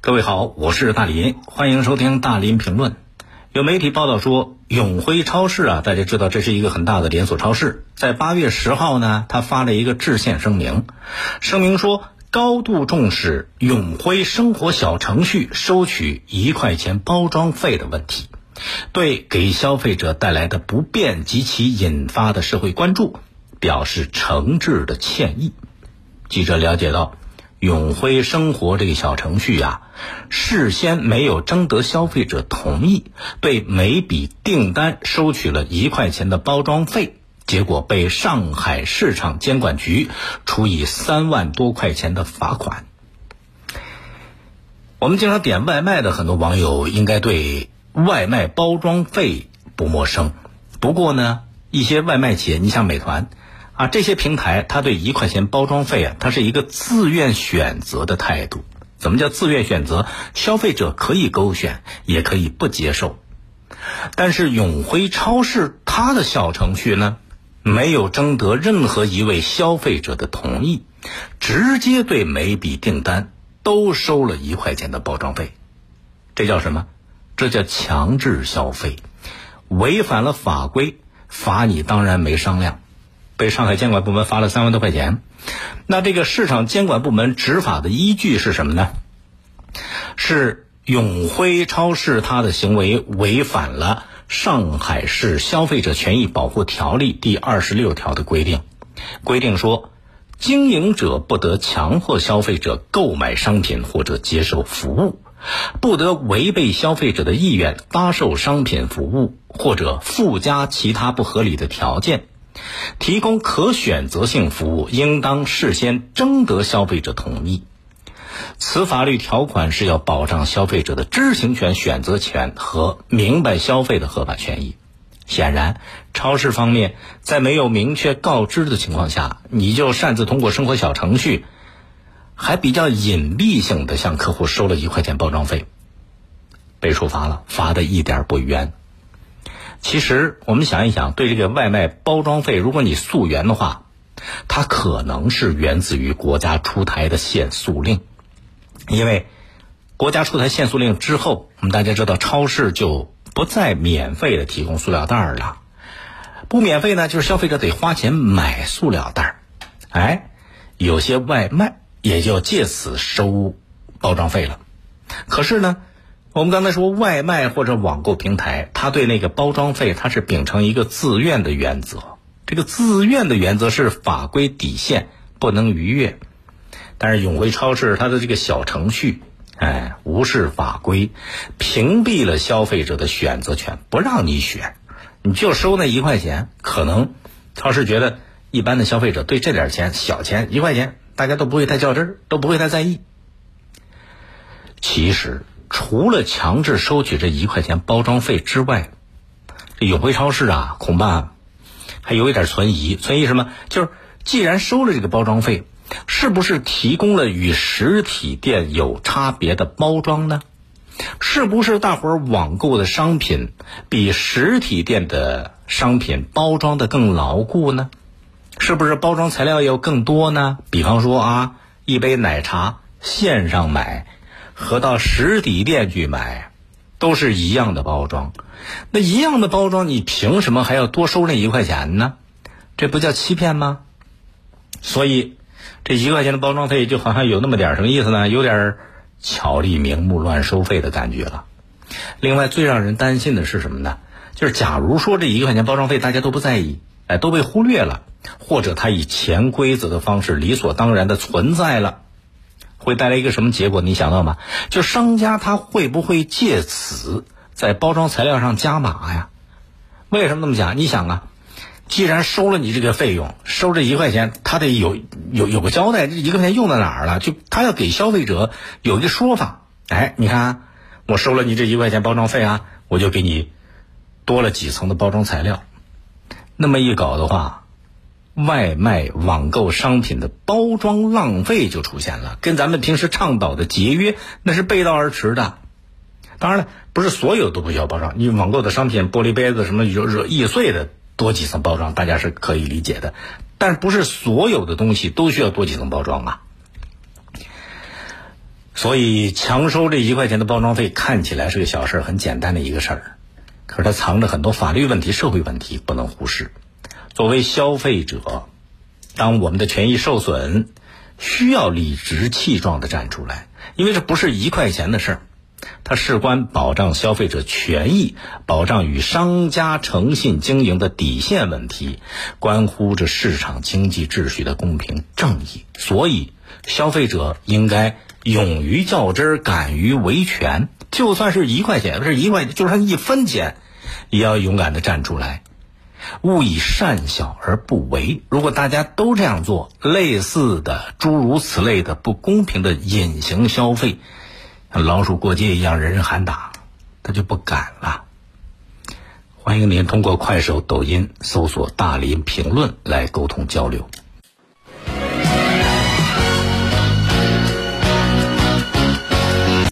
各位好，我是大林，欢迎收听大林评论。有媒体报道说，永辉超市啊，大家知道这是一个很大的连锁超市，在八月十号呢，他发了一个致歉声明，声明说高度重视永辉生活小程序收取一块钱包装费的问题，对给消费者带来的不便及其引发的社会关注表示诚挚的歉意。记者了解到。永辉生活这个小程序啊，事先没有征得消费者同意，对每笔订单收取了一块钱的包装费，结果被上海市场监管局处以三万多块钱的罚款。我们经常点外卖的很多网友应该对外卖包装费不陌生，不过呢，一些外卖企业，你像美团。啊，这些平台它对一块钱包装费啊，它是一个自愿选择的态度。怎么叫自愿选择？消费者可以勾选，也可以不接受。但是永辉超市它的小程序呢，没有征得任何一位消费者的同意，直接对每笔订单都收了一块钱的包装费。这叫什么？这叫强制消费，违反了法规，罚你当然没商量。被上海监管部门罚了三万多块钱，那这个市场监管部门执法的依据是什么呢？是永辉超市它的行为违反了上海市消费者权益保护条例第二十六条的规定，规定说，经营者不得强迫消费者购买商品或者接受服务，不得违背消费者的意愿发售商品服务或者附加其他不合理的条件。提供可选择性服务，应当事先征得消费者同意。此法律条款是要保障消费者的知情权、选择权和明白消费的合法权益。显然，超市方面在没有明确告知的情况下，你就擅自通过生活小程序，还比较隐蔽性的向客户收了一块钱包装费，被处罚了，罚的一点不冤。其实我们想一想，对这个外卖包装费，如果你溯源的话，它可能是源自于国家出台的限塑令。因为国家出台限塑令之后，我们大家知道，超市就不再免费的提供塑料袋了。不免费呢，就是消费者得花钱买塑料袋儿。哎，有些外卖也就借此收包装费了。可是呢？我们刚才说，外卖或者网购平台，它对那个包装费，它是秉承一个自愿的原则。这个自愿的原则是法规底线，不能逾越。但是永辉超市它的这个小程序，哎，无视法规，屏蔽了消费者的选择权，不让你选，你就收那一块钱。可能超市觉得一般的消费者对这点钱小钱一块钱，大家都不会太较真儿，都不会太在意。其实。除了强制收取这一块钱包装费之外，这永辉超市啊，恐怕还有一点存疑。存疑什么？就是既然收了这个包装费，是不是提供了与实体店有差别的包装呢？是不是大伙儿网购的商品比实体店的商品包装的更牢固呢？是不是包装材料要更多呢？比方说啊，一杯奶茶线上买。和到实体店去买，都是一样的包装，那一样的包装，你凭什么还要多收那一块钱呢？这不叫欺骗吗？所以，这一块钱的包装费就好像有那么点什么意思呢？有点巧立名目、乱收费的感觉了。另外，最让人担心的是什么呢？就是假如说这一块钱包装费大家都不在意，哎，都被忽略了，或者它以潜规则的方式理所当然的存在了。会带来一个什么结果？你想到吗？就商家他会不会借此在包装材料上加码呀？为什么那么讲？你想啊，既然收了你这个费用，收这一块钱，他得有有有个交代，这一块钱用在哪儿了？就他要给消费者有一个说法。哎，你看，我收了你这一块钱包装费啊，我就给你多了几层的包装材料。那么一搞的话。外卖网购商品的包装浪费就出现了，跟咱们平时倡导的节约那是背道而驰的。当然了，不是所有都不需要包装，你网购的商品，玻璃杯子什么有惹易碎的，多几层包装大家是可以理解的。但不是所有的东西都需要多几层包装啊。所以强收这一块钱的包装费看起来是个小事儿很简单的一个事儿，可是它藏着很多法律问题、社会问题，不能忽视。作为消费者，当我们的权益受损，需要理直气壮的站出来，因为这不是一块钱的事儿，它事关保障消费者权益、保障与商家诚信经营的底线问题，关乎着市场经济秩序的公平正义。所以，消费者应该。勇于较真儿，敢于维权，就算是一块钱，不是一块，就算一分钱，也要勇敢的站出来。勿以善小而不为。如果大家都这样做，类似的诸如此类的不公平的隐形消费，像老鼠过街一样，人人喊打，他就不敢了。欢迎您通过快手、抖音搜索“大林评论”来沟通交流。